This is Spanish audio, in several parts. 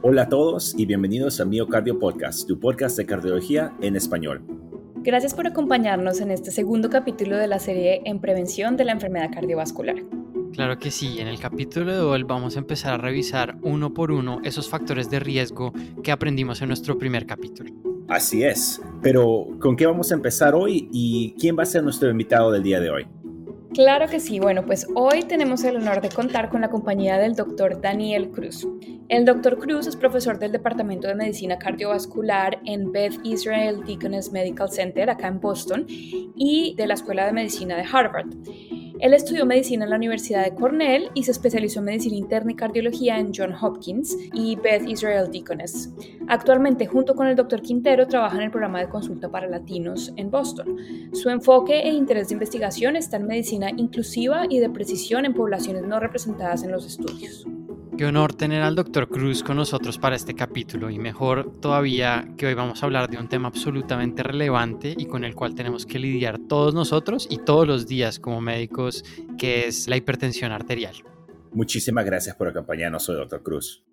Hola a todos y bienvenidos a Miocardio Podcast, tu podcast de cardiología en español. Gracias por acompañarnos en este segundo capítulo de la serie En Prevención de la Enfermedad Cardiovascular. Claro que sí, en el capítulo de hoy vamos a empezar a revisar uno por uno esos factores de riesgo que aprendimos en nuestro primer capítulo. Así es, pero ¿con qué vamos a empezar hoy y quién va a ser nuestro invitado del día de hoy? Claro que sí. Bueno, pues hoy tenemos el honor de contar con la compañía del doctor Daniel Cruz. El doctor Cruz es profesor del Departamento de Medicina Cardiovascular en Beth Israel Deaconess Medical Center acá en Boston y de la Escuela de Medicina de Harvard. Él estudió medicina en la Universidad de Cornell y se especializó en medicina interna y cardiología en John Hopkins y Beth Israel Deaconess. Actualmente, junto con el Dr. Quintero, trabaja en el programa de consulta para latinos en Boston. Su enfoque e interés de investigación está en medicina inclusiva y de precisión en poblaciones no representadas en los estudios. Qué honor tener al doctor Cruz con nosotros para este capítulo y mejor todavía que hoy vamos a hablar de un tema absolutamente relevante y con el cual tenemos que lidiar todos nosotros y todos los días como médicos, que es la hipertensión arterial. Muchísimas gracias por acompañarnos hoy, doctor Cruz.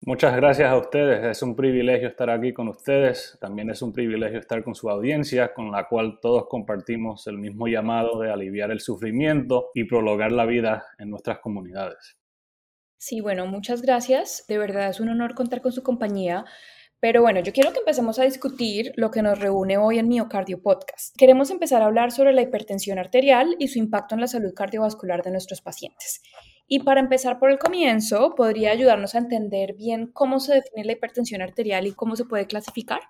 Muchas gracias a ustedes. Es un privilegio estar aquí con ustedes. También es un privilegio estar con su audiencia, con la cual todos compartimos el mismo llamado de aliviar el sufrimiento y prolongar la vida en nuestras comunidades. Sí, bueno, muchas gracias. De verdad es un honor contar con su compañía. Pero bueno, yo quiero que empecemos a discutir lo que nos reúne hoy en Miocardio Podcast. Queremos empezar a hablar sobre la hipertensión arterial y su impacto en la salud cardiovascular de nuestros pacientes. Y para empezar por el comienzo, ¿podría ayudarnos a entender bien cómo se define la hipertensión arterial y cómo se puede clasificar?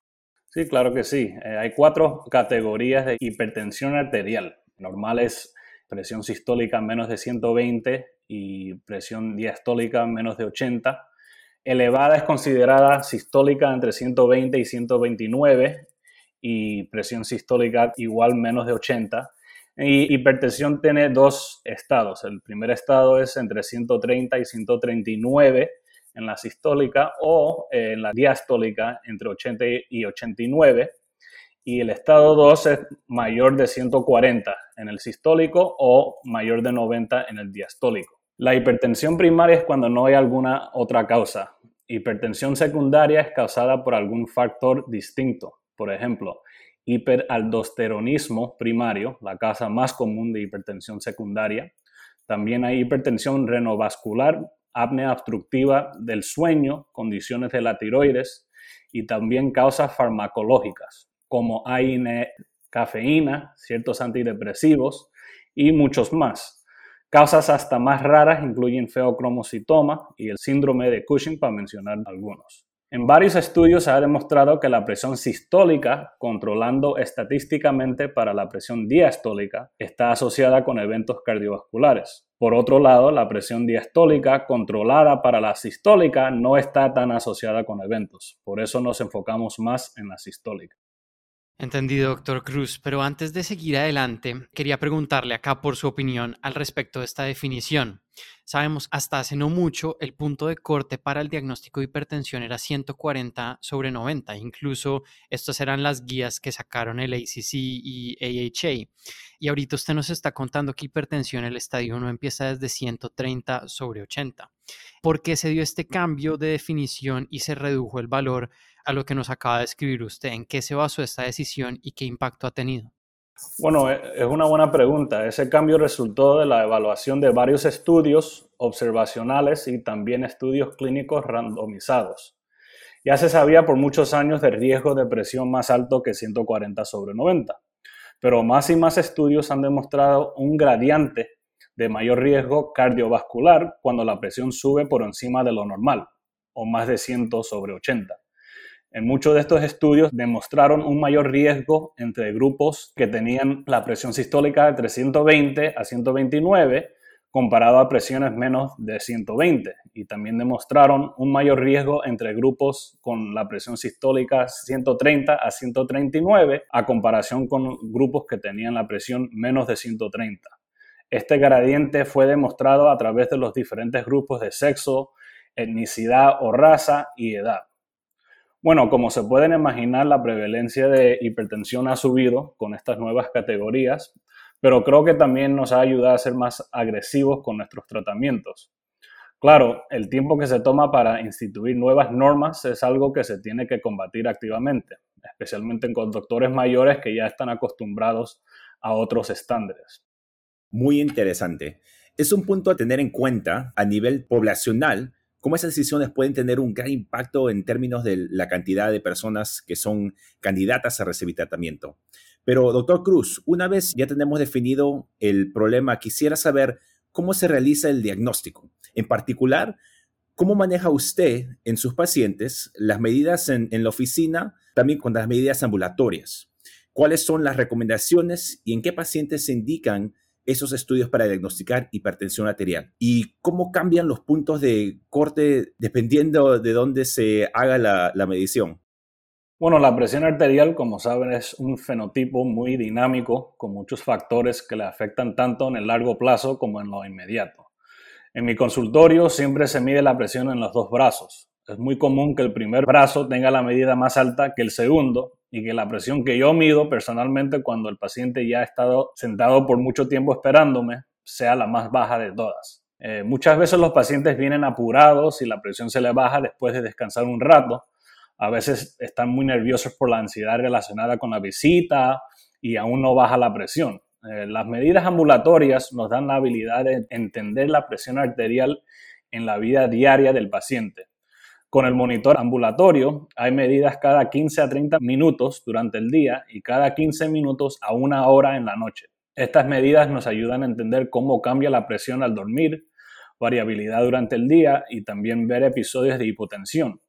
Sí, claro que sí. Eh, hay cuatro categorías de hipertensión arterial. Normal es presión sistólica menos de 120 y presión diastólica menos de 80. Elevada es considerada sistólica entre 120 y 129 y presión sistólica igual menos de 80. Y hipertensión tiene dos estados. El primer estado es entre 130 y 139 en la sistólica o en la diastólica entre 80 y 89 y el estado 2 es mayor de 140 en el sistólico o mayor de 90 en el diastólico. La hipertensión primaria es cuando no hay alguna otra causa. Hipertensión secundaria es causada por algún factor distinto. Por ejemplo, hiperaldosteronismo primario, la causa más común de hipertensión secundaria. También hay hipertensión renovascular, apnea obstructiva del sueño, condiciones de la tiroides y también causas farmacológicas como AINE, cafeína, ciertos antidepresivos y muchos más. Causas hasta más raras incluyen feocromocitoma y el síndrome de Cushing, para mencionar algunos. En varios estudios se ha demostrado que la presión sistólica, controlando estadísticamente para la presión diastólica, está asociada con eventos cardiovasculares. Por otro lado, la presión diastólica controlada para la sistólica no está tan asociada con eventos. Por eso nos enfocamos más en la sistólica. Entendido, doctor Cruz, pero antes de seguir adelante, quería preguntarle acá por su opinión al respecto de esta definición. Sabemos, hasta hace no mucho, el punto de corte para el diagnóstico de hipertensión era 140 sobre 90. Incluso estas eran las guías que sacaron el ACC y AHA. Y ahorita usted nos está contando que hipertensión, el estadio 1 empieza desde 130 sobre 80. ¿Por qué se dio este cambio de definición y se redujo el valor a lo que nos acaba de escribir usted. ¿En qué se basó esta decisión y qué impacto ha tenido? Bueno, e, es una buena pregunta. Ese cambio resultó de la evaluación de varios estudios observacionales y también estudios clínicos randomizados. Ya se sabía por muchos años del riesgo de presión más alto que 140 sobre 90, pero más y más estudios han demostrado un gradiente de mayor riesgo cardiovascular cuando la presión sube por encima de lo normal, o más de 100 sobre 80. En muchos de estos estudios demostraron un mayor riesgo entre grupos que tenían la presión sistólica de 320 a 129 comparado a presiones menos de 120 y también demostraron un mayor riesgo entre grupos con la presión sistólica 130 a 139 a comparación con grupos que tenían la presión menos de 130. Este gradiente fue demostrado a través de los diferentes grupos de sexo, etnicidad o raza y edad. Bueno, como se pueden imaginar, la prevalencia de hipertensión ha subido con estas nuevas categorías, pero creo que también nos ha ayudado a ser más agresivos con nuestros tratamientos. Claro, el tiempo que se toma para instituir nuevas normas es algo que se tiene que combatir activamente, especialmente con doctores mayores que ya están acostumbrados a otros estándares. Muy interesante. Es un punto a tener en cuenta a nivel poblacional, cómo esas decisiones pueden tener un gran impacto en términos de la cantidad de personas que son candidatas a recibir tratamiento. Pero, doctor Cruz, una vez ya tenemos definido el problema, quisiera saber cómo se realiza el diagnóstico. En particular, ¿cómo maneja usted en sus pacientes las medidas en, la oficina, también con las medidas ambulatorias? ¿Cuáles son las recomendaciones y en qué pacientes se indican esos estudios para diagnosticar hipertensión arterial? ¿Y cómo cambian los puntos de corte dependiendo de dónde se haga la, medición? Bueno, la presión arterial, como saben, es un fenotipo muy dinámico con muchos factores que le afectan tanto en el largo plazo como en lo inmediato. En mi consultorio siempre se mide la presión en los dos brazos. Es muy común que el primer brazo tenga la medida más alta que el segundo y que la presión que yo mido personalmente cuando el paciente ya ha estado sentado por mucho tiempo esperándome sea la más baja de todas. Eh, muchas veces los pacientes vienen apurados y la presión se le baja después de descansar un rato. A veces están muy nerviosos por la ansiedad relacionada con la visita y aún no baja la presión. Eh, las medidas ambulatorias nos dan la habilidad de entender la presión arterial en la vida diaria del paciente. Con el monitor ambulatorio hay medidas cada 15 a 30 minutos durante el día y cada 15 minutos a una hora en la noche. Estas medidas nos ayudan a entender cómo cambia la presión al dormir, variabilidad durante el día y también ver episodios de hipotensión.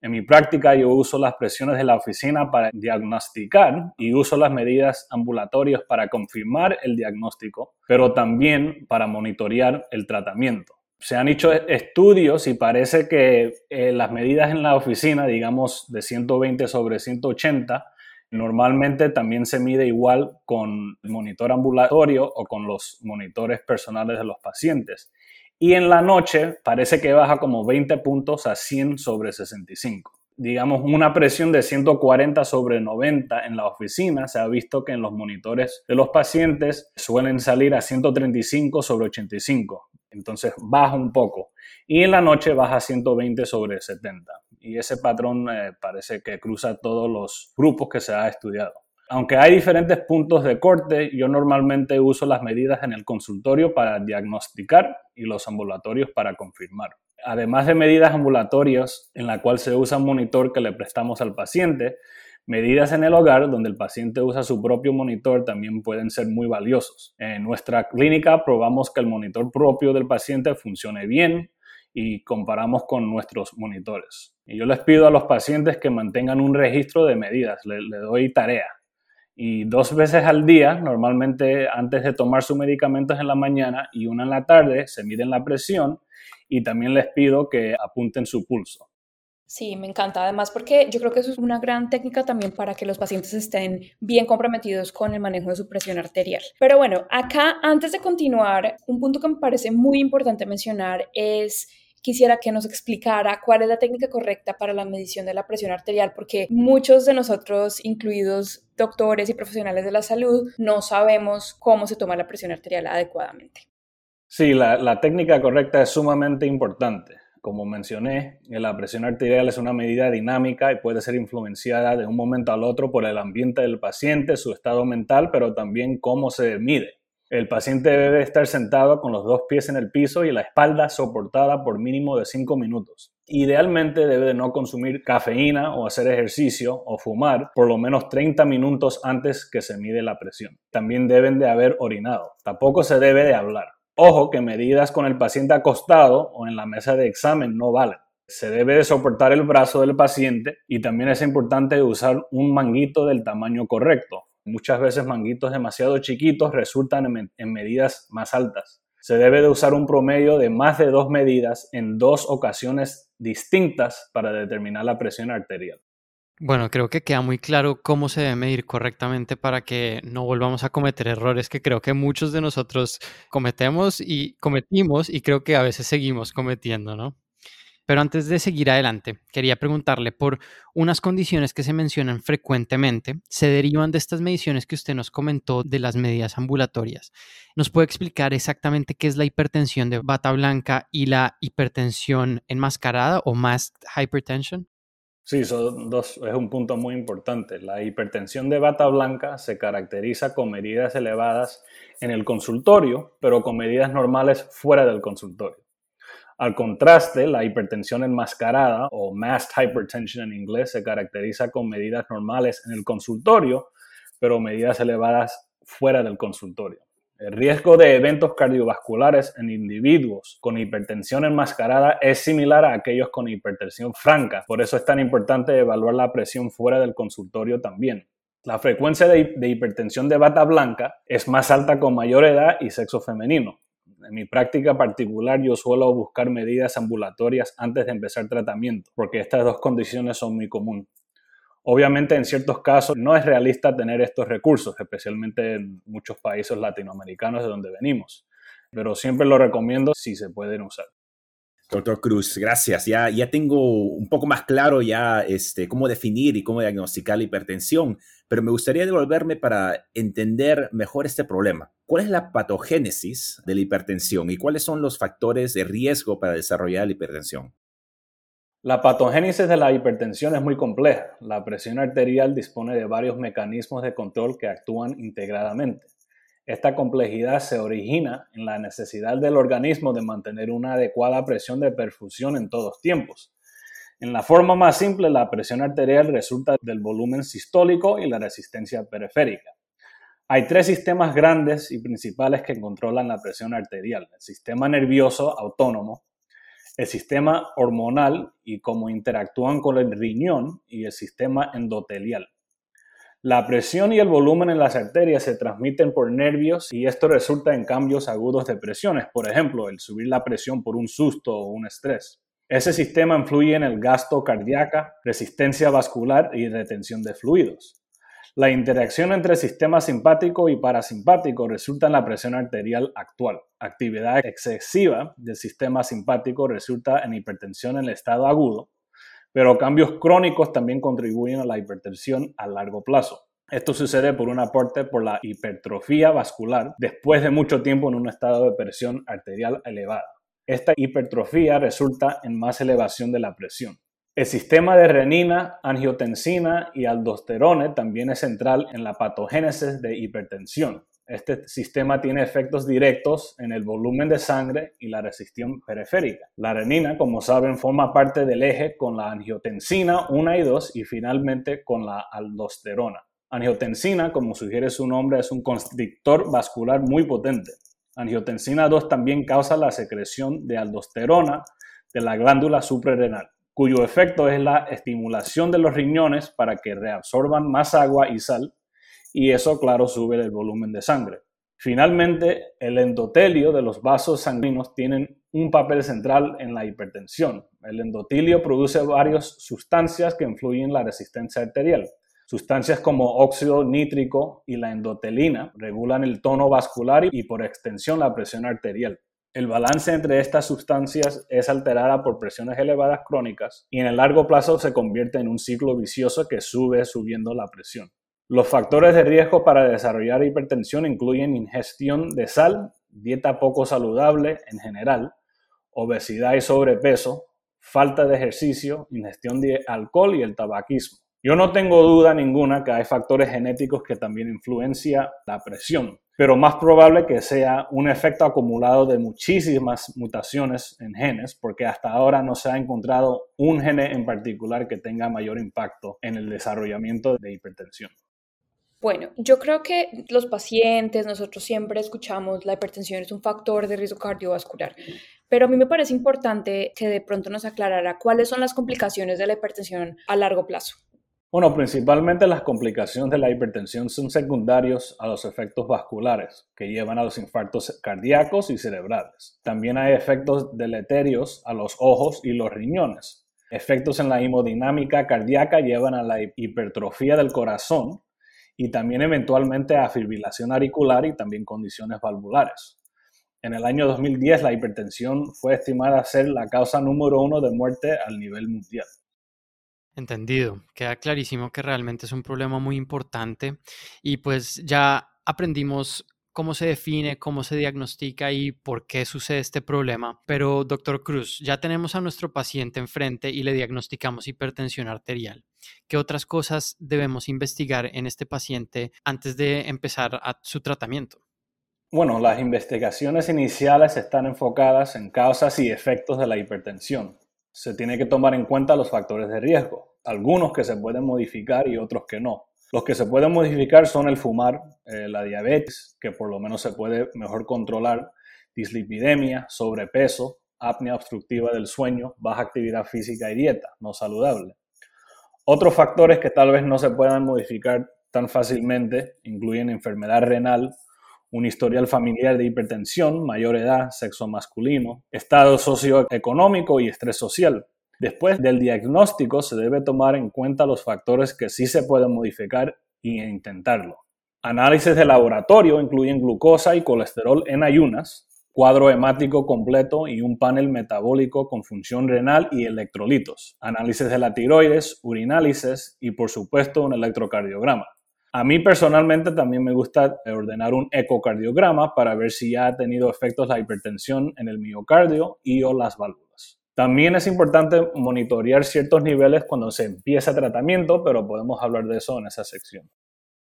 En mi práctica yo uso las presiones de la oficina para diagnosticar y uso las medidas ambulatorias para confirmar el diagnóstico, pero también para monitorear el tratamiento. Se han hecho estudios y parece que eh, las medidas en la oficina, digamos de 120 sobre 180, normalmente también se mide igual con el monitor ambulatorio o con los monitores personales de los pacientes y en la noche parece que baja como 20 puntos a 100 sobre 65. Digamos, una presión de 140 sobre 90 en la oficina, se ha visto que en los monitores de los pacientes suelen salir a 135 sobre 85. Entonces baja un poco. Y en la noche baja a 120 sobre 70. Y ese patrón eh, parece que cruza todos los grupos que se ha estudiado. Aunque hay diferentes puntos de corte, yo normalmente uso las medidas en el consultorio para diagnosticar y los ambulatorios para confirmar. Además de medidas ambulatorias en la cual se usa un monitor que le prestamos al paciente, medidas en el hogar donde el paciente usa su propio monitor también pueden ser muy valiosos. En nuestra clínica probamos que el monitor propio del paciente funcione bien y comparamos con nuestros monitores. Y yo les pido a los pacientes que mantengan un registro de medidas, le, doy tarea y dos veces al día, normalmente antes de tomar sus medicamentos en la mañana y una en la tarde, se miden la presión y también les pido que apunten su pulso. Sí, me encanta además porque yo creo que eso es una gran técnica también para que los pacientes estén bien comprometidos con el manejo de su presión arterial. Pero bueno, acá antes de continuar, un punto que me parece muy importante mencionar es quisiera que nos explicara cuál es la técnica correcta para la medición de la presión arterial, porque muchos de nosotros, incluidos doctores y profesionales de la salud, no sabemos cómo se toma la presión arterial adecuadamente. Sí, la, técnica correcta es sumamente importante. Como mencioné, la presión arterial es una medida dinámica y puede ser influenciada de un momento al otro por el ambiente del paciente, su estado mental, pero también cómo se mide. El paciente debe estar sentado con los dos pies en el piso y la espalda soportada por mínimo de 5 minutos. Idealmente debe de no consumir cafeína o hacer ejercicio o fumar por lo menos 30 minutos antes que se mide la presión. También deben de haber orinado. Tampoco se debe de hablar. Ojo que medidas con el paciente acostado o en la mesa de examen no valen. Se debe de soportar el brazo del paciente y también es importante usar un manguito del tamaño correcto, Muchas veces manguitos demasiado chiquitos resultan en, medidas más altas. Se debe de usar un promedio de más de dos medidas en dos ocasiones distintas para determinar la presión arterial. Bueno, creo que queda muy claro cómo se debe medir correctamente para que no volvamos a cometer errores que creo que muchos de nosotros cometemos y cometimos y creo que a veces seguimos cometiendo, ¿no? pero antes de seguir adelante, quería preguntarle por unas condiciones que se mencionan frecuentemente, se derivan de estas mediciones que usted nos comentó de las medidas ambulatorias. ¿Nos puede explicar exactamente qué es la hipertensión de bata blanca y la hipertensión enmascarada o masked hypertension? Sí, son dos, es un punto muy importante. La hipertensión de bata blanca se caracteriza con medidas elevadas en el consultorio, pero con medidas normales fuera del consultorio. Al contraste, la hipertensión enmascarada o masked hypertension en inglés se caracteriza con medidas normales en el consultorio, pero medidas elevadas fuera del consultorio. El riesgo de eventos cardiovasculares en individuos con hipertensión enmascarada es similar a aquellos con hipertensión franca. Por eso es tan importante evaluar la presión fuera del consultorio también. La frecuencia de, hipertensión de bata blanca es más alta con mayor edad y sexo femenino. En mi práctica particular yo suelo buscar medidas ambulatorias antes de empezar tratamiento, porque estas dos condiciones son muy comunes. Obviamente en ciertos casos no es realista tener estos recursos, especialmente en muchos países latinoamericanos de donde venimos, pero siempre lo recomiendo si se pueden usar. Doctor Cruz, gracias. Ya, ya tengo un poco más claro ya este, cómo definir y cómo diagnosticar la hipertensión, pero me gustaría devolverme para entender mejor este problema. ¿Cuál es la patogénesis de la hipertensión y cuáles son los factores de riesgo para desarrollar la hipertensión? La patogénesis de la hipertensión es muy compleja. La presión arterial dispone de varios mecanismos de control que actúan integradamente. Esta complejidad se origina en la necesidad del organismo de mantener una adecuada presión de perfusión en todos tiempos. En la forma más simple, la presión arterial resulta del volumen sistólico y la resistencia periférica. Hay tres sistemas grandes y principales que controlan la presión arterial. El sistema nervioso autónomo, el sistema hormonal y cómo interactúan con el riñón y el sistema endotelial. La presión y el volumen en las arterias se transmiten por nervios y esto resulta en cambios agudos de presiones, por ejemplo, el subir la presión por un susto o un estrés. Ese sistema influye en el gasto cardíaco, resistencia vascular y retención de fluidos. La interacción entre sistema simpático y parasimpático resulta en la presión arterial actual. Actividad excesiva del sistema simpático resulta en hipertensión en el estado agudo pero cambios crónicos también contribuyen a la hipertensión a largo plazo. Esto sucede por un aporte por la hipertrofia vascular después de mucho tiempo en un estado de presión arterial elevada. Esta hipertrofia resulta en más elevación de la presión. El sistema de renina, angiotensina y aldosterone también es central en la patogénesis de hipertensión. Este sistema tiene efectos directos en el volumen de sangre y la resistión periférica. La renina, como saben, forma parte del eje con la angiotensina 1 y 2 y finalmente con la aldosterona. Angiotensina, como sugiere su nombre, es un constrictor vascular muy potente. Angiotensina 2 también causa la secreción de aldosterona de la glándula suprarrenal, cuyo efecto es la estimulación de los riñones para que reabsorban más agua y sal y eso, claro, sube el volumen de sangre. Finalmente, el endotelio de los vasos sanguíneos tienen un papel central en la hipertensión. El endotelio produce varias sustancias que influyen en la resistencia arterial. Sustancias como óxido nítrico y la endotelina regulan el tono vascular y por extensión la presión arterial. El balance entre estas sustancias es alterada por presiones elevadas crónicas y en el largo plazo se convierte en un ciclo vicioso que sube subiendo la presión. Los factores de riesgo para desarrollar hipertensión incluyen ingestión de sal, dieta poco saludable en general, obesidad y sobrepeso, falta de ejercicio, ingestión de alcohol y el tabaquismo. Yo no tengo duda ninguna que hay factores genéticos que también influencian la presión, pero más probable que sea un efecto acumulado de muchísimas mutaciones en genes, porque hasta ahora no se ha encontrado un gene en particular que tenga mayor impacto en el desarrollamiento de hipertensión. Bueno, yo creo que los pacientes, nosotros siempre escuchamos la hipertensión es un factor de riesgo cardiovascular, pero a mí me parece importante que de pronto nos aclarara cuáles son las complicaciones de la hipertensión a largo plazo. Bueno, principalmente las complicaciones de la hipertensión son secundarios a los efectos vasculares que llevan a los infartos cardíacos y cerebrales. También hay efectos deleterios a los ojos y los riñones. Efectos en la hemodinámica cardíaca llevan a la hipertrofia del corazón y también eventualmente a fibrilación auricular y también condiciones valvulares. En el año 2010 la hipertensión fue estimada ser la causa número uno de muerte al nivel mundial. Entendido. Queda clarísimo que realmente es un problema muy importante y pues ya aprendimos cómo se define, cómo se diagnostica y por qué sucede este problema. Pero, doctor Cruz, ya tenemos a nuestro paciente enfrente y le diagnosticamos hipertensión arterial. ¿Qué otras cosas debemos investigar en este paciente antes de empezar su tratamiento? Bueno, las investigaciones iniciales están enfocadas en causas y efectos de la hipertensión. Se tiene que tomar en cuenta los factores de riesgo, algunos que se pueden modificar y otros que no. Los que se pueden modificar son el fumar, eh, la diabetes, que por lo menos se puede mejor controlar, dislipidemia, sobrepeso, apnea obstructiva del sueño, baja actividad física y dieta no saludable. Otros factores que tal vez no se puedan modificar tan fácilmente incluyen enfermedad renal, un historial familiar de hipertensión, mayor edad, sexo masculino, estado socioeconómico y estrés social. Después del diagnóstico se debe tomar en cuenta los factores que sí se pueden modificar e intentarlo. Análisis de laboratorio incluyen glucosa y colesterol en ayunas, cuadro hemático completo y un panel metabólico con función renal y electrolitos, análisis de la tiroides, urinálisis y por supuesto un electrocardiograma. A mí personalmente también me gusta ordenar un ecocardiograma para ver si ya ha tenido efectos la hipertensión en el miocardio y o las válvulas. También es importante monitorear ciertos niveles cuando se empieza tratamiento, pero podemos hablar de eso en esa sección.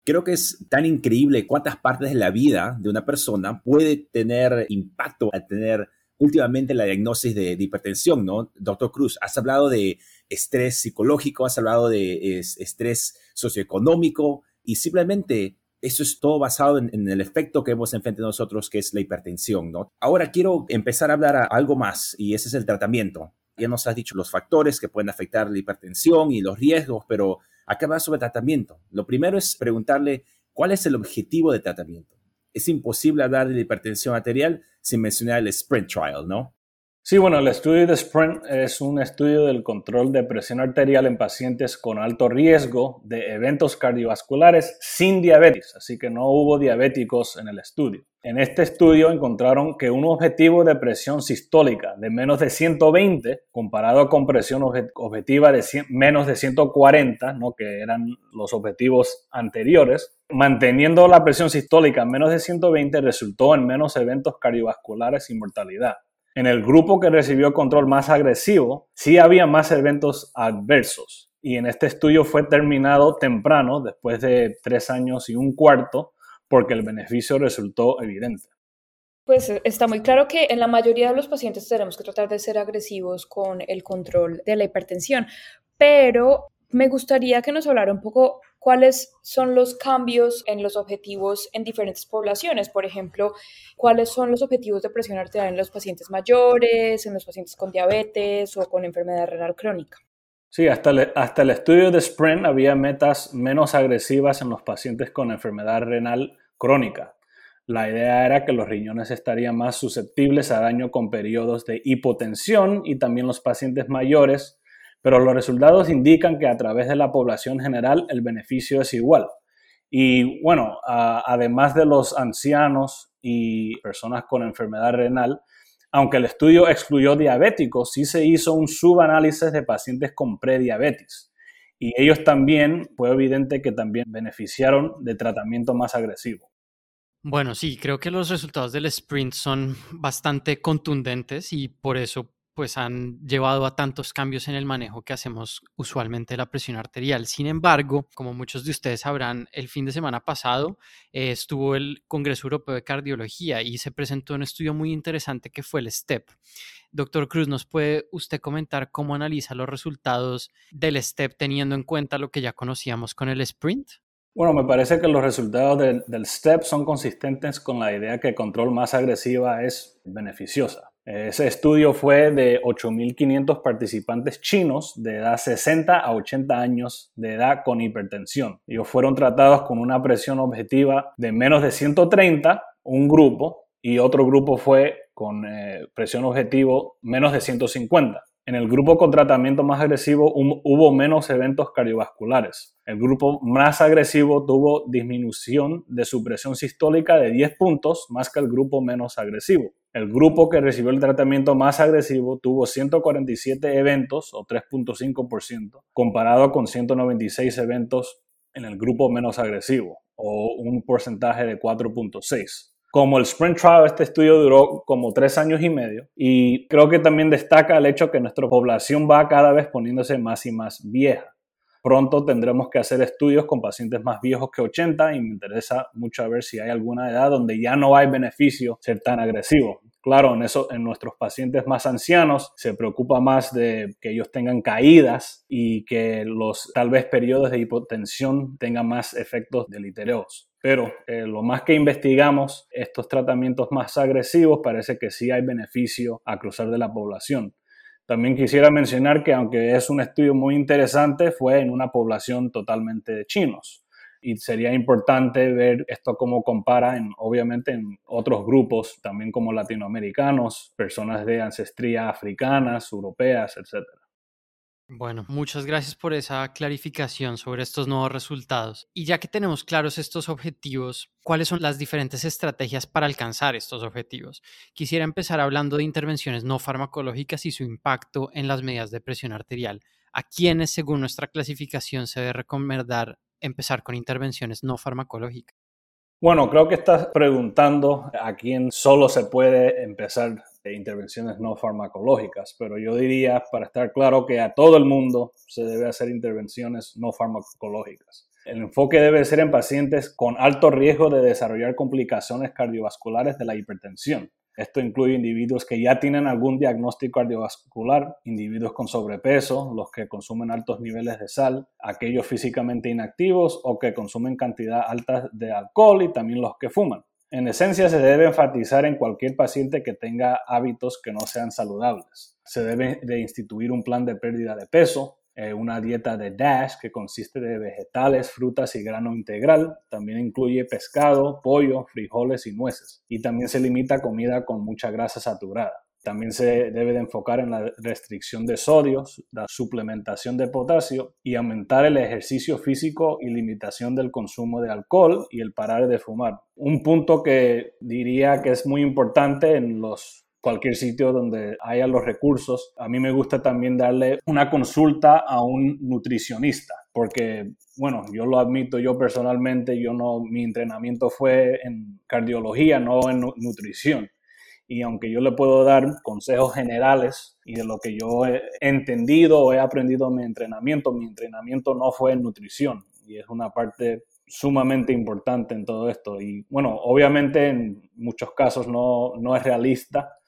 Creo que es tan increíble cuántas partes de la vida de una persona puede tener impacto al tener últimamente la diagnosis de, hipertensión, ¿no? Doctor Cruz, has hablado de estrés psicológico, has hablado de estrés socioeconómico y simplemente eso es todo basado en, el efecto que hemos enfrente nosotros, que es la hipertensión, ¿no? Ahora quiero empezar a hablar a algo más y ese es el tratamiento. Ya nos has dicho los factores que pueden afectar la hipertensión y los riesgos, pero acá va sobre tratamiento. Lo primero es preguntarle cuál es el objetivo de tratamiento. Es imposible hablar de la hipertensión arterial sin mencionar el Sprint Trial, ¿no? Sí, bueno, el estudio de SPRINT es un estudio del control de presión arterial en pacientes con alto riesgo de eventos cardiovasculares sin diabetes, así que no hubo diabéticos en el estudio. En este estudio encontraron que un objetivo de presión sistólica de menos de 120 comparado con presión objetiva de menos de 140, ¿no? que eran los objetivos anteriores, manteniendo la presión sistólica en menos de 120 resultó en menos eventos cardiovasculares y mortalidad. En el grupo que recibió control más agresivo, sí había más eventos adversos. Y en este estudio fue terminado temprano, después de tres años y un cuarto, porque el beneficio resultó evidente. Pues eh, está muy claro que en la mayoría de los pacientes tenemos que tratar de ser agresivos con el control de la hipertensión, pero me gustaría que nos hablara un poco cuáles son los cambios en los objetivos en diferentes poblaciones. Por ejemplo, cuáles son los objetivos de presión arterial en los pacientes mayores, en los pacientes con diabetes o con enfermedad renal crónica. Sí, hasta el, hasta el estudio de Sprint había metas menos agresivas en los pacientes con enfermedad renal crónica. La idea era que los riñones estarían más susceptibles a daño con periodos de hipotensión y también los pacientes mayores pero los resultados indican que a través de la población general el beneficio es igual. Y bueno, además de los ancianos y personas con enfermedad renal, aunque el estudio excluyó diabéticos, sí se hizo un subanálisis de pacientes con prediabetes. Y ellos también, fue evidente que también beneficiaron de tratamiento más agresivo. Bueno, sí, creo que los resultados del sprint son bastante contundentes y por eso pues han llevado a tantos cambios en el manejo que hacemos usualmente de la presión arterial. Sin embargo, como muchos de ustedes sabrán, el fin de semana pasado eh, estuvo el Congreso Europeo de Cardiología y se presentó un estudio muy interesante que fue el STEP. Doctor Cruz, ¿nos puede usted comentar cómo analiza los resultados del STEP teniendo en cuenta lo que ya conocíamos con el sprint? Bueno, me parece que los resultados del STEP son consistentes con la idea que control más agresiva es beneficiosa. Ese estudio fue de 8.500 participantes chinos de edad 60 a 80 años de edad con hipertensión. Ellos fueron tratados con una presión objetiva de menos de 130, un grupo, y otro grupo fue con eh, presión objetivo menos de 150. En el grupo con tratamiento más agresivo hubo menos eventos cardiovasculares. El grupo más agresivo tuvo disminución de su presión sistólica de 10 puntos más que el grupo menos agresivo. El grupo que recibió el tratamiento más agresivo tuvo 147 eventos o 3.5% comparado con 196 eventos en el grupo menos agresivo o un porcentaje de 4.6. Como el Sprint Trial, este estudio duró como tres años y medio y creo que también destaca el hecho que nuestra población va cada vez poniéndose más y más vieja. Pronto tendremos que hacer estudios con pacientes más viejos que 80 y me interesa mucho ver si hay alguna edad donde ya no hay beneficio ser tan agresivo. Claro, en, eso, en nuestros pacientes más ancianos se preocupa más de que ellos tengan caídas y que los tal vez periodos de hipotensión tengan más efectos delitereos. Pero eh, lo más que investigamos estos tratamientos más agresivos parece que sí hay beneficio a cruzar de la población. También quisiera mencionar que aunque es un estudio muy interesante, fue en una población totalmente de chinos y sería importante ver esto cómo compara en, obviamente en otros grupos, también como latinoamericanos, personas de ancestría africanas, europeas, etc. Bueno, muchas gracias por esa clarificación sobre estos nuevos resultados. Y ya que tenemos claros estos objetivos, ¿cuáles son las diferentes estrategias para alcanzar estos objetivos? Quisiera empezar hablando de intervenciones no farmacológicas y su impacto en las medidas de presión arterial. ¿A quiénes, según nuestra clasificación, se debe recomendar empezar con intervenciones no farmacológicas? Bueno, creo que estás preguntando a quién solo se puede empezar intervenciones no farmacológicas, pero yo diría, para estar claro, que a todo el mundo se debe hacer intervenciones no farmacológicas. El enfoque debe ser en pacientes con alto riesgo de desarrollar complicaciones cardiovasculares de la hipertensión. Esto incluye individuos que ya tienen algún diagnóstico cardiovascular, individuos con sobrepeso, los que consumen altos niveles de sal, aquellos físicamente inactivos o que consumen cantidad alta de alcohol y también los que fuman. En esencia, se debe enfatizar en cualquier paciente que tenga hábitos que no sean saludables. Se debe de instituir un plan de pérdida de peso, eh, una dieta de DASH que consiste de vegetales, frutas y grano integral. También incluye pescado, pollo, frijoles y nueces. Y también se limita comida con mucha grasa saturada. También se debe de enfocar en la restricción de sodios, la suplementación de potasio y aumentar el ejercicio físico y limitación del consumo de alcohol y el parar de fumar. Un punto que diría que es muy importante en los cualquier sitio donde haya los recursos. A mí me gusta también darle una consulta a un nutricionista, porque, bueno, yo lo admito, yo personalmente, yo no, mi entrenamiento fue en cardiología, no en nutrición. Y aunque yo le puedo dar consejos generales y de lo que yo he entendido o he aprendido en mi entrenamiento, mi entrenamiento no fue en nutrición y es una parte sumamente importante en todo esto. Y bueno, obviamente en muchos casos no, no es realista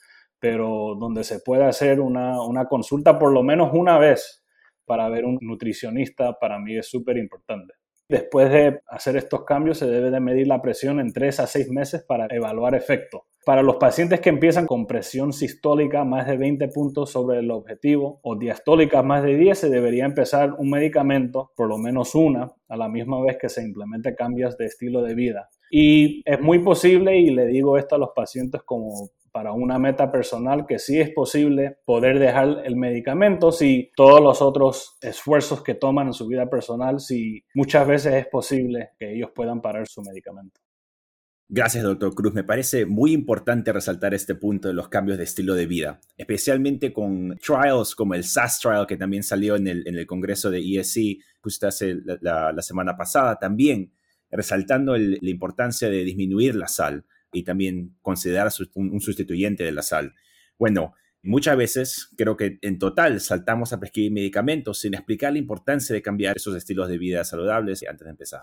pero donde se puede hacer una, una consulta por lo menos una vez para ver un nutricionista, para mí es súper importante. Después de hacer estos cambios se debe de medir la presión en 3 a 6 meses para evaluar efecto. Para los pacientes que empiezan con presión sistólica más de 20 puntos sobre el objetivo o diastólica más de 10, se debería empezar un medicamento, por lo menos una, a la misma vez que se implemente cambios de estilo de vida. Y es muy posible, y le digo esto a los pacientes como para una meta personal que sí es posible poder dejar el medicamento si todos los otros esfuerzos que toman en su vida personal, si muchas veces es posible que ellos puedan parar su medicamento. Gracias, doctor Cruz. Me parece muy importante resaltar este punto de los cambios de estilo de vida, especialmente con trials como el SAS trial que también salió en el, en el Congreso de ESC justo hace la, la, semana pasada, también resaltando la importancia de disminuir la sal y también considerar un sustituyente de la sal. Bueno, muchas veces creo que en total saltamos a prescribir medicamentos sin explicar la importancia de cambiar esos estilos de vida saludables antes de empezar.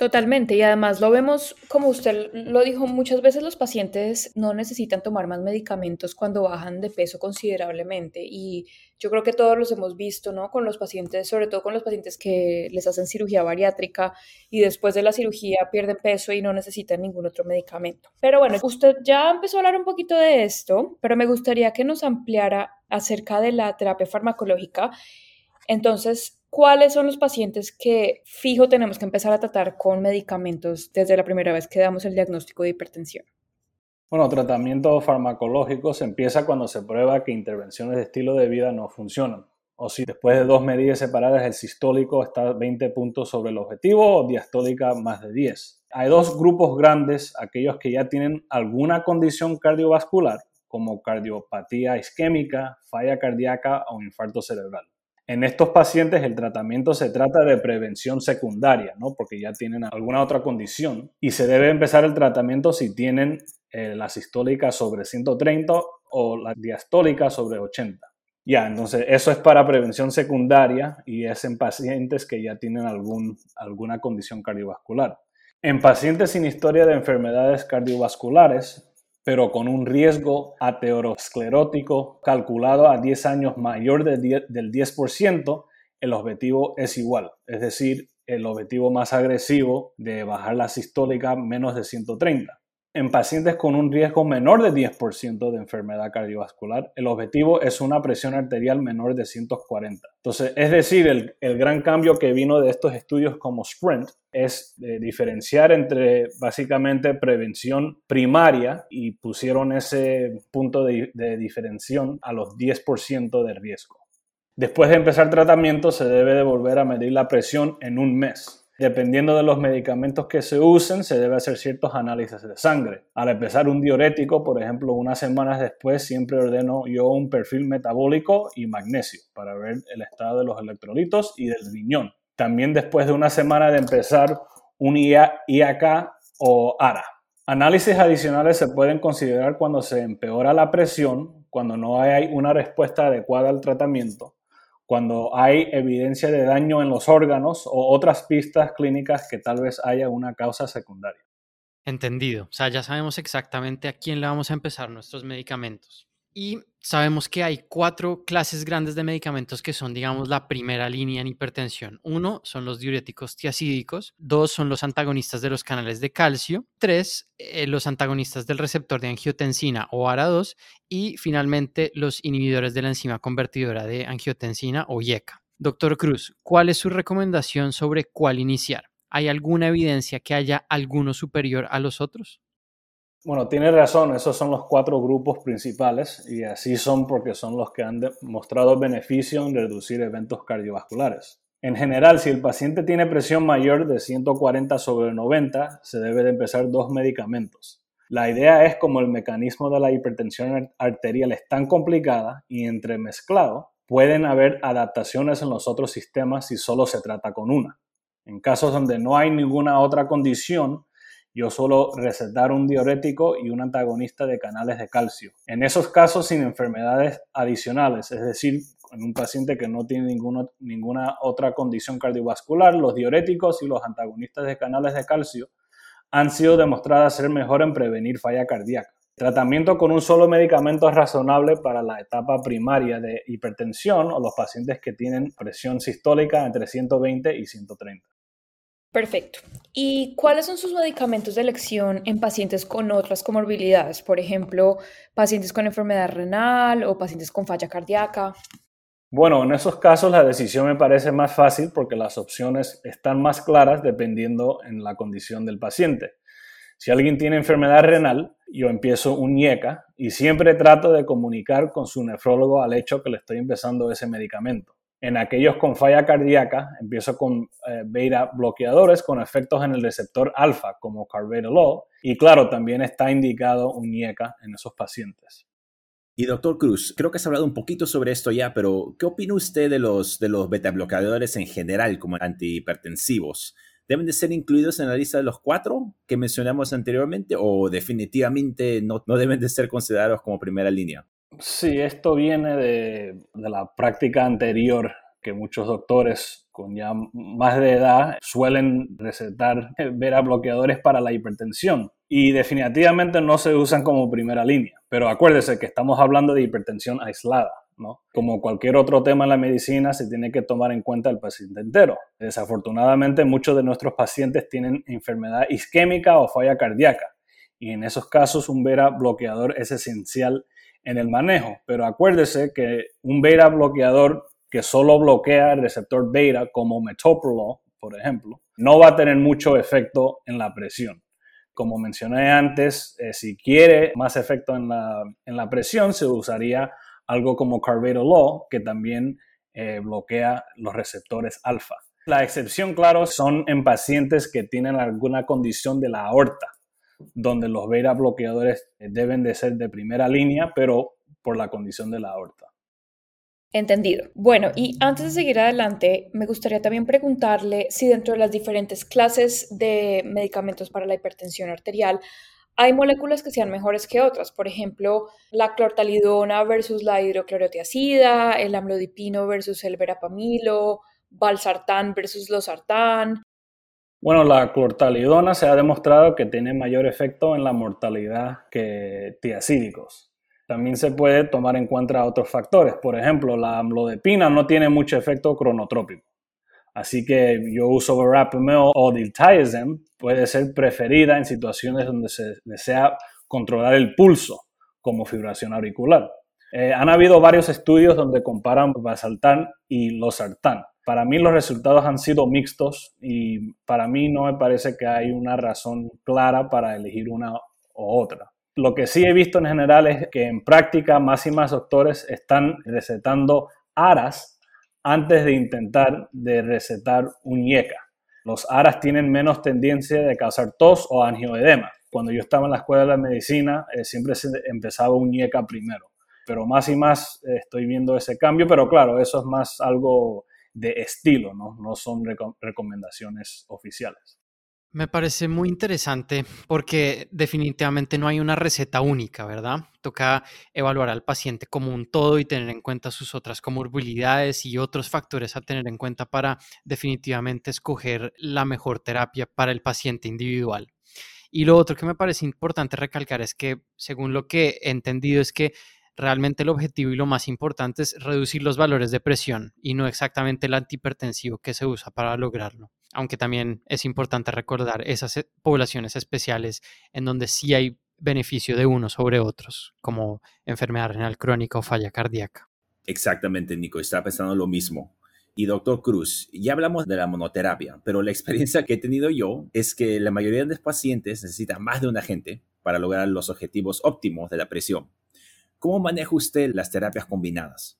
Totalmente, y además lo vemos, como usted lo dijo, muchas veces los pacientes no necesitan tomar más medicamentos cuando bajan de peso considerablemente y yo creo que todos los hemos visto, ¿no? Con los pacientes, sobre todo con los pacientes que les hacen cirugía bariátrica y después de la cirugía pierden peso y no necesitan ningún otro medicamento. Pero bueno, usted ya empezó a hablar un poquito de esto, pero me gustaría que nos ampliara acerca de la terapia farmacológica. Entonces, ¿cuáles son los pacientes que fijo tenemos que empezar a tratar con medicamentos desde la primera vez que damos el diagnóstico de hipertensión? Bueno, tratamiento farmacológico se empieza cuando se prueba que intervenciones de estilo de vida no funcionan. O si después de dos medidas separadas el sistólico está 20 puntos sobre el objetivo o diastólica más de 10. Hay dos grupos grandes, aquellos que ya tienen alguna condición cardiovascular, como cardiopatía isquémica, falla cardíaca o infarto cerebral. En estos pacientes el tratamiento se trata de prevención secundaria, ¿no? porque ya tienen alguna otra condición y se debe empezar el tratamiento si tienen eh, la sistólica sobre 130 o la diastólica sobre 80. Ya, entonces eso es para prevención secundaria y es en pacientes que ya tienen algún, alguna condición cardiovascular. En pacientes sin historia de enfermedades cardiovasculares, pero con un riesgo aterosclerótico calculado a 10 años mayor del 10%, el objetivo es igual, es decir, el objetivo más agresivo de bajar la sistólica menos de 130. En pacientes con un riesgo menor de 10% de enfermedad cardiovascular, el objetivo es una presión arterial menor de 140. Entonces, es decir, el, gran cambio que vino de estos estudios como Sprint es diferenciar entre básicamente prevención primaria y pusieron ese punto de, de diferenciación a los 10% de riesgo. Después de empezar tratamiento, se debe de volver a medir la presión en un mes. Dependiendo de los medicamentos que se usen, se debe hacer ciertos análisis de sangre. Al empezar un diurético, por ejemplo, unas semanas después, siempre ordeno yo un perfil metabólico y magnesio para ver el estado de los electrolitos y del riñón. También después de una semana de empezar un IAK o ARA. Análisis adicionales se pueden considerar cuando se empeora la presión, cuando no hay una respuesta adecuada al tratamiento cuando hay evidencia de daño en los órganos o otras pistas clínicas que tal vez haya una causa secundaria. Entendido. O sea, ya sabemos exactamente a quién le vamos a empezar nuestros medicamentos. Y sabemos que hay cuatro clases grandes de medicamentos que son, digamos, la primera línea en hipertensión. Uno son los diuréticos tiacídicos, dos son los antagonistas de los canales de calcio, tres eh, los antagonistas del receptor de angiotensina o ARA2 y finalmente los inhibidores de la enzima convertidora de angiotensina o IECA. Doctor Cruz, ¿cuál es su recomendación sobre cuál iniciar? ¿Hay alguna evidencia que haya alguno superior a los otros? Bueno, tiene razón, esos son los cuatro grupos principales y así son porque son los que han demostrado beneficio en reducir eventos cardiovasculares. En general, si el paciente tiene presión mayor de 140 sobre 90, se debe de empezar dos medicamentos. La idea es como el mecanismo de la hipertensión arterial es tan complicada y entremezclado, pueden haber adaptaciones en los otros sistemas si solo se trata con una. En casos donde no hay ninguna otra condición, yo suelo recetar un diurético y un antagonista de canales de calcio. En esos casos sin enfermedades adicionales, es decir, en un paciente que no tiene ninguna otra condición cardiovascular, los diuréticos y los antagonistas de canales de calcio han sido demostradas ser mejor en prevenir falla cardíaca. Tratamiento con un solo medicamento es razonable para la etapa primaria de hipertensión o los pacientes que tienen presión sistólica entre 120 y 130. Perfecto. ¿Y cuáles son sus medicamentos de elección en pacientes con otras comorbilidades? Por ejemplo, pacientes con enfermedad renal o pacientes con falla cardíaca. Bueno, en esos casos la decisión me parece más fácil porque las opciones están más claras dependiendo en la condición del paciente. Si alguien tiene enfermedad renal, yo empiezo un IECA y siempre trato de comunicar con su nefrólogo al hecho que le estoy empezando ese medicamento. En aquellos con falla cardíaca, empiezo con eh, beta bloqueadores con efectos en el receptor alfa, como carvedilol, y claro, también está indicado un IECA en esos pacientes. Y doctor Cruz, creo que has hablado un poquito sobre esto ya, pero ¿qué opina usted de los, de los beta bloqueadores en general como antihipertensivos? ¿Deben de ser incluidos en la lista de los cuatro que mencionamos anteriormente o definitivamente no, no deben de ser considerados como primera línea? Sí, esto viene de, la práctica anterior que muchos doctores con ya más de edad suelen recetar vera bloqueadores para la hipertensión y definitivamente no se usan como primera línea. Pero acuérdese que estamos hablando de hipertensión aislada. ¿no? Como cualquier otro tema en la medicina, se tiene que tomar en cuenta el paciente entero. Desafortunadamente, muchos de nuestros pacientes tienen enfermedad isquémica o falla cardíaca. Y en esos casos, un vera bloqueador es esencial en el manejo. Pero acuérdese que un beta bloqueador que solo bloquea el receptor beta, como metoprolol, por ejemplo, no va a tener mucho efecto en la presión. Como mencioné antes, eh, si quiere más efecto en la, en la, presión, se usaría algo como carvedilol, que también eh, bloquea los receptores alfa. La excepción, claro, son en pacientes que tienen alguna condición de la aorta, donde los beta bloqueadores deben de ser de primera línea, pero por la condición de la aorta. Entendido. Bueno, y antes de seguir adelante, me gustaría también preguntarle si dentro de las diferentes clases de medicamentos para la hipertensión arterial hay moléculas que sean mejores que otras. Por ejemplo, la clortalidona versus la hidroclorotiazida, el amlodipino versus el verapamilo, valsartán versus losartán. Bueno, la clortalidona se ha demostrado que tiene mayor efecto en la mortalidad que tiacídicos. También se puede tomar en cuenta otros factores. Por ejemplo, la amlodipina no tiene mucho efecto cronotrópico. Así que yo uso verapamil o diltiazem puede ser preferida en situaciones donde se desea controlar el pulso, como fibración auricular. Eh, han habido varios estudios donde comparan basaltán y losartán. Para mí los resultados han sido mixtos y para mí no me parece que hay una razón clara para elegir una o otra. Lo que sí he visto en general es que en práctica más y más doctores están recetando aras antes de intentar de recetar un IECA. Los aras tienen menos tendencia de causar tos o angioedema. Cuando yo estaba en la escuela de medicina, eh, siempre se empezaba un IECA primero. Pero más y más eh, estoy viendo ese cambio, pero claro, eso es más algo de estilo, no, no son recomendaciones oficiales. Me parece muy interesante porque definitivamente no hay una receta única, ¿verdad? Toca evaluar al paciente como un todo y tener en cuenta sus otras comorbilidades y otros factores a tener en cuenta para definitivamente escoger la mejor terapia para el paciente individual. Y lo otro que me parece importante recalcar es que, según lo que he entendido, es que realmente el objetivo y lo más importante es reducir los valores de presión y no exactamente el antihipertensivo que se usa para lograrlo. Aunque también es importante recordar esas eh, poblaciones especiales en donde sí hay beneficio de uno sobre otros, como enfermedad renal crónica o falla cardíaca. Exactamente, Nico, estaba pensando lo mismo. Y doctor Cruz, ya hablamos de la monoterapia, pero la experiencia que he tenido yo es que la mayoría de los pacientes necesitan más de un agente para lograr los objetivos óptimos de la presión. ¿Cómo maneja usted las terapias combinadas?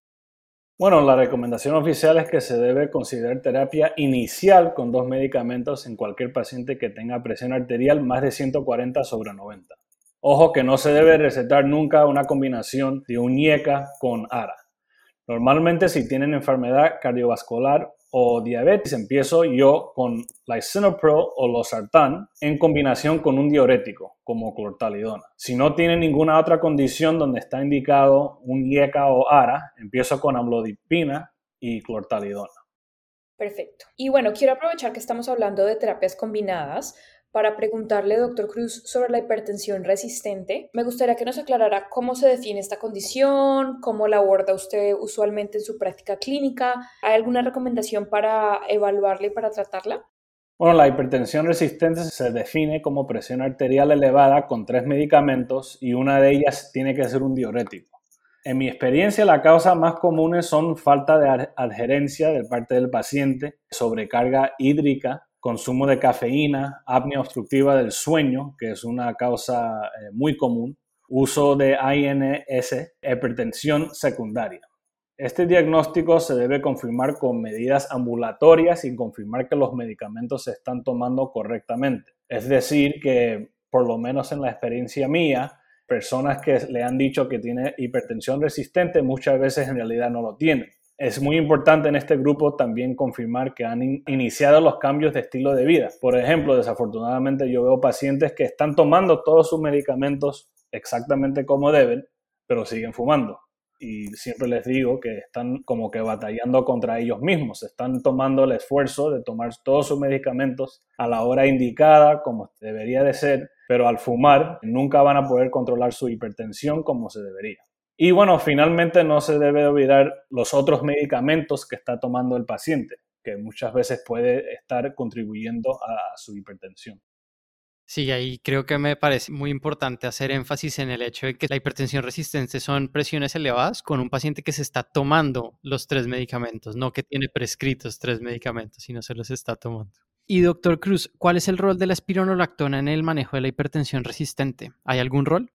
Bueno, la recomendación oficial es que se debe considerar terapia inicial con dos medicamentos en cualquier paciente que tenga presión arterial más de 140 sobre 90. Ojo que no se debe recetar nunca una combinación de un IECA con ARA. Normalmente si tienen enfermedad cardiovascular o diabetes, empiezo yo con lisinopril o losartán en combinación con un diurético como clortalidona. Si no tiene ninguna otra condición donde está indicado un IECA o ARA, empiezo con amlodipina y clortalidona. Perfecto. Y bueno, quiero aprovechar que estamos hablando de terapias combinadas para preguntarle, doctor Cruz, sobre la hipertensión resistente. Me gustaría que nos aclarara cómo se define esta condición, cómo la aborda usted usualmente en su práctica clínica. ¿Hay alguna recomendación para evaluarla y para tratarla? Bueno, la hipertensión resistente se define como presión arterial elevada con tres medicamentos y una de ellas tiene que ser un diurético. En mi experiencia, las causas más comunes son falta de adherencia de parte del paciente, sobrecarga hídrica, consumo de cafeína, apnea obstructiva del sueño, que es una causa eh, muy común, uso de INS, hipertensión secundaria. Este diagnóstico se debe confirmar con medidas ambulatorias y confirmar que los medicamentos se están tomando correctamente. Es decir, que por lo menos en la experiencia mía, personas que le han dicho que tiene hipertensión resistente muchas veces en realidad no lo tienen. Es muy importante en este grupo también confirmar que han iniciado los cambios de estilo de vida. Por ejemplo, desafortunadamente yo veo pacientes que están tomando todos sus medicamentos exactamente como deben, pero siguen fumando. Y siempre les digo que están como que batallando contra ellos mismos, están tomando el esfuerzo de tomar todos sus medicamentos a la hora indicada, como debería de ser, pero al fumar nunca van a poder controlar su hipertensión como se debería. Y bueno, finalmente no se debe olvidar los otros medicamentos que está tomando el paciente, que muchas veces puede estar contribuyendo a su hipertensión. Sí, ahí creo que me parece muy importante hacer énfasis en el hecho de que la hipertensión resistente son presiones elevadas con un paciente que se está tomando los tres medicamentos, no que tiene prescritos tres medicamentos, sino se los está tomando. Y doctor Cruz, ¿cuál es el rol de la espironolactona en el manejo de la hipertensión resistente? ¿Hay algún rol?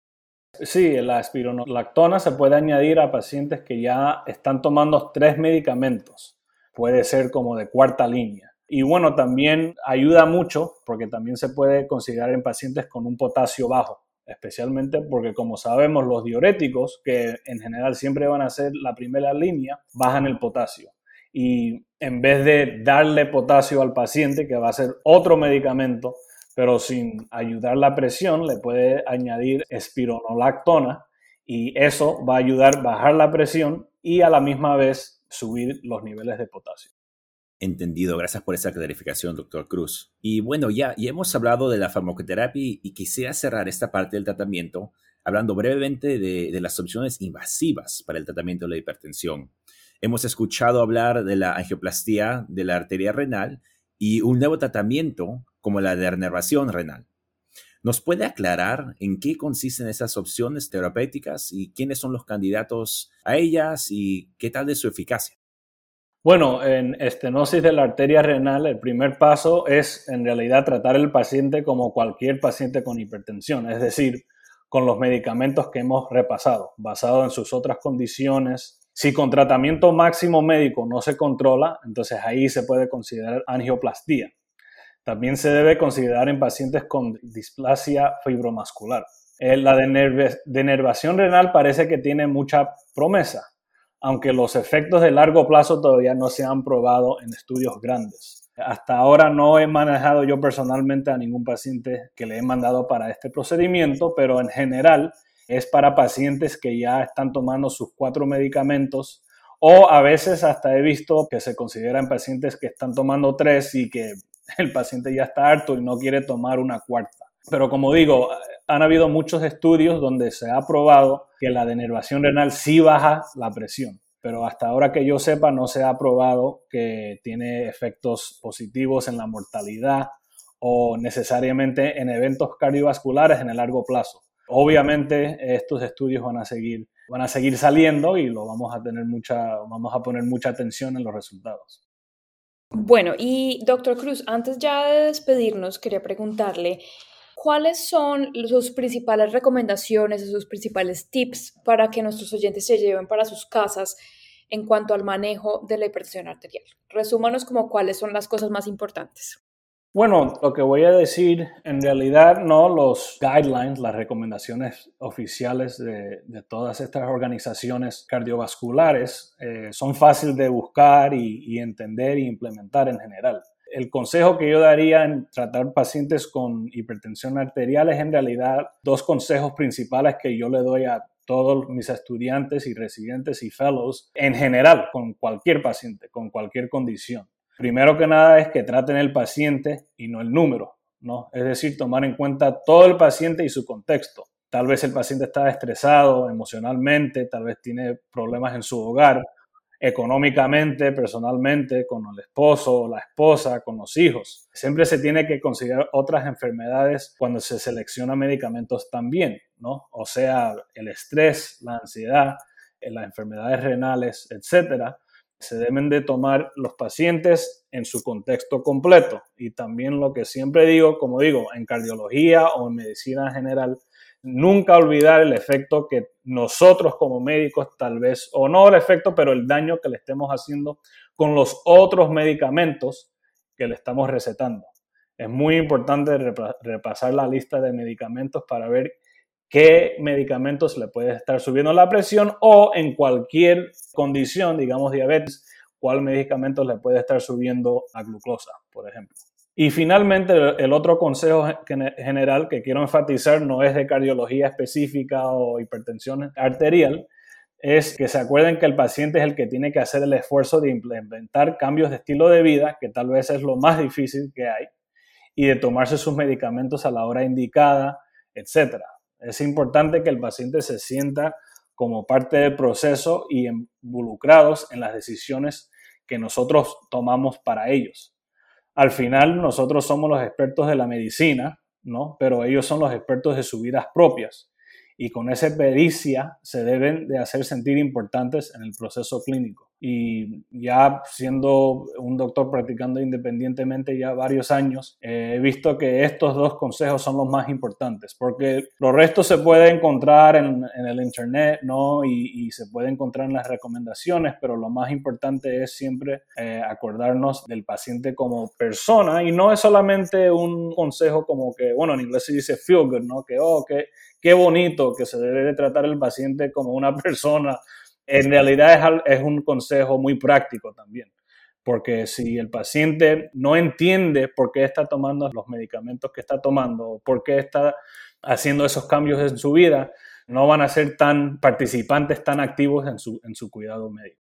Sí, la espironolactona se puede añadir a pacientes que ya están tomando tres medicamentos. Puede ser como de cuarta línea. Y bueno, también ayuda mucho porque también se puede considerar en pacientes con un potasio bajo, especialmente porque como sabemos los diuréticos, que en general siempre van a ser la primera línea, bajan el potasio. Y en vez de darle potasio al paciente, que va a ser otro medicamento, pero sin ayudar la presión, le puede añadir espironolactona y eso va a ayudar a bajar la presión y a la misma vez subir los niveles de potasio. Entendido, gracias por esa clarificación, doctor Cruz. Y bueno, ya, ya hemos hablado de la farmacoterapia y quisiera cerrar esta parte del tratamiento hablando brevemente de, de las opciones invasivas para el tratamiento de la hipertensión. Hemos escuchado hablar de la angioplastía de la arteria renal y un nuevo tratamiento como la de enervación renal. ¿Nos puede aclarar en qué consisten esas opciones terapéuticas y quiénes son los candidatos a ellas y qué tal de su eficacia? Bueno, en estenosis de la arteria renal, el primer paso es en realidad tratar al paciente como cualquier paciente con hipertensión, es decir, con los medicamentos que hemos repasado, basado en sus otras condiciones. Si con tratamiento máximo médico no se controla, entonces ahí se puede considerar angioplastía. También se debe considerar en pacientes con displasia fibromuscular. Eh, la denervación renal parece que tiene mucha promesa, aunque los efectos de largo plazo todavía no se han probado en estudios grandes. Hasta ahora no he manejado yo personalmente a ningún paciente que le he mandado para este procedimiento, pero en general es para pacientes que ya están tomando sus cuatro medicamentos o a veces hasta he visto que se consideran pacientes que están tomando tres y que el paciente ya está harto y no quiere tomar una cuarta. Pero como digo, han habido muchos estudios donde se ha probado que la denervación renal sí baja la presión, pero hasta ahora que yo sepa no se ha probado que tiene efectos positivos en la mortalidad o necesariamente en eventos cardiovasculares en el largo plazo. Obviamente estos estudios van a seguir van a seguir saliendo y lo vamos a tener mucha vamos a poner mucha atención en los resultados. Bueno, y doctor Cruz, antes ya de despedirnos, quería preguntarle, ¿cuáles son sus principales recomendaciones sus principales tips para que nuestros oyentes se lleven para sus casas en cuanto al manejo de la hipertensión arterial? Resúmanos como cuáles son las cosas más importantes. Bueno, lo que voy a decir, en realidad no los guidelines, las recomendaciones oficiales de, todas estas organizaciones cardiovasculares eh, son fáciles de buscar y, entender e implementar en general. El consejo que yo daría en tratar pacientes con hipertensión arterial es en realidad dos consejos principales que yo le doy a todos mis estudiantes y residentes y fellows en general, con cualquier paciente, con cualquier condición. Primero que nada es que traten el paciente y no el número, ¿no? Es decir, tomar en cuenta todo el paciente y su contexto. Tal vez el paciente está estresado emocionalmente, tal vez tiene problemas en su hogar, económicamente, personalmente, con el esposo, la esposa, con los hijos. Siempre se tiene que considerar otras enfermedades cuando se selecciona medicamentos también, ¿no? O sea, el estrés, la ansiedad, las enfermedades renales, etcétera se deben de tomar los pacientes en su contexto completo. Y también lo que siempre digo, como digo, en cardiología o en medicina general, nunca olvidar el efecto que nosotros como médicos tal vez, o no el efecto, pero el daño que le estemos haciendo con los otros medicamentos que le estamos recetando. Es muy importante repasar la lista de medicamentos para ver qué medicamentos le puede estar subiendo la presión o en cualquier condición, digamos diabetes, cuál medicamento le puede estar subiendo la glucosa, por ejemplo. Y finalmente, el otro consejo general que quiero enfatizar no es de cardiología específica o hipertensión arterial, es que se acuerden que el paciente es el que tiene que hacer el esfuerzo de implementar cambios de estilo de vida, que tal vez es lo más difícil que hay, y de tomarse sus medicamentos a la hora indicada, etcétera. Es importante que el paciente se sienta como parte del proceso y involucrados en las decisiones que nosotros tomamos para ellos. Al final, nosotros somos los expertos de la medicina, ¿no? Pero ellos son los expertos de sus vidas propias. Y con esa pericia se deben de hacer sentir importantes en el proceso clínico. Y ya siendo un doctor practicando independientemente ya varios años, eh, he visto que estos dos consejos son los más importantes, porque los restos se puede encontrar en, el Internet, ¿no? Y, se puede encontrar en las recomendaciones, pero lo más importante es siempre eh, acordarnos del paciente como persona y no es solamente un consejo como que, bueno, en inglés se dice feel good, ¿no? Que, oh, que, qué bonito que se debe tratar el paciente como una persona en realidad es, un consejo muy práctico también, porque si el paciente no entiende por qué está tomando los medicamentos que está tomando, por qué está haciendo esos cambios en su vida, no van a ser tan participantes, tan activos en su, en su cuidado médico.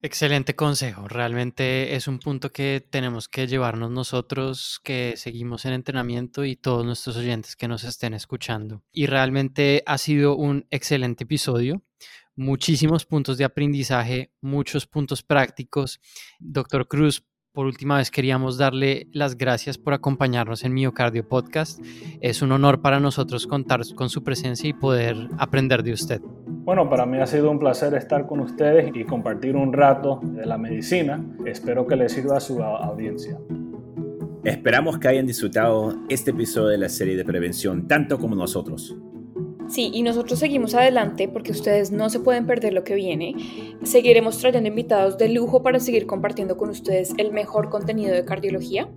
Excelente consejo. Realmente es un punto que tenemos que llevarnos nosotros que seguimos en entrenamiento y todos nuestros oyentes que nos estén escuchando. Y realmente ha sido un excelente episodio muchísimos puntos de aprendizaje, muchos puntos prácticos. Doctor Cruz, por última vez queríamos darle las gracias por acompañarnos en Miocardio Podcast. Es un honor para nosotros contar con su presencia y poder aprender de usted. Bueno, para mí ha sido un placer estar con ustedes y compartir un rato de la medicina. Espero que les sirva a su audiencia. Esperamos que hayan disfrutado este episodio de la serie de prevención tanto como nosotros. Sí, y nosotros seguimos adelante porque ustedes no se pueden perder lo que viene. Seguiremos trayendo invitados de lujo para seguir compartiendo con ustedes el mejor contenido de cardiología.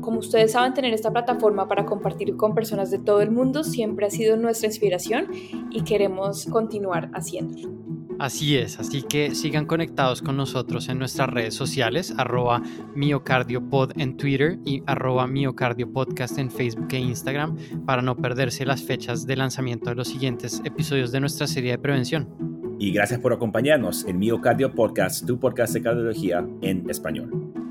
Como ustedes saben, tener esta plataforma para compartir con personas de todo el mundo siempre ha sido nuestra inspiración y queremos continuar haciéndolo. Así es, así que sigan conectados con nosotros en nuestras redes sociales, arroba miocardiopod en Twitter y arroba miocardiopodcast en Facebook e Instagram para no perderse las fechas de lanzamiento de los siguientes episodios de nuestra serie de prevención. Y gracias por acompañarnos en Miocardio Podcast, tu podcast de cardiología en español.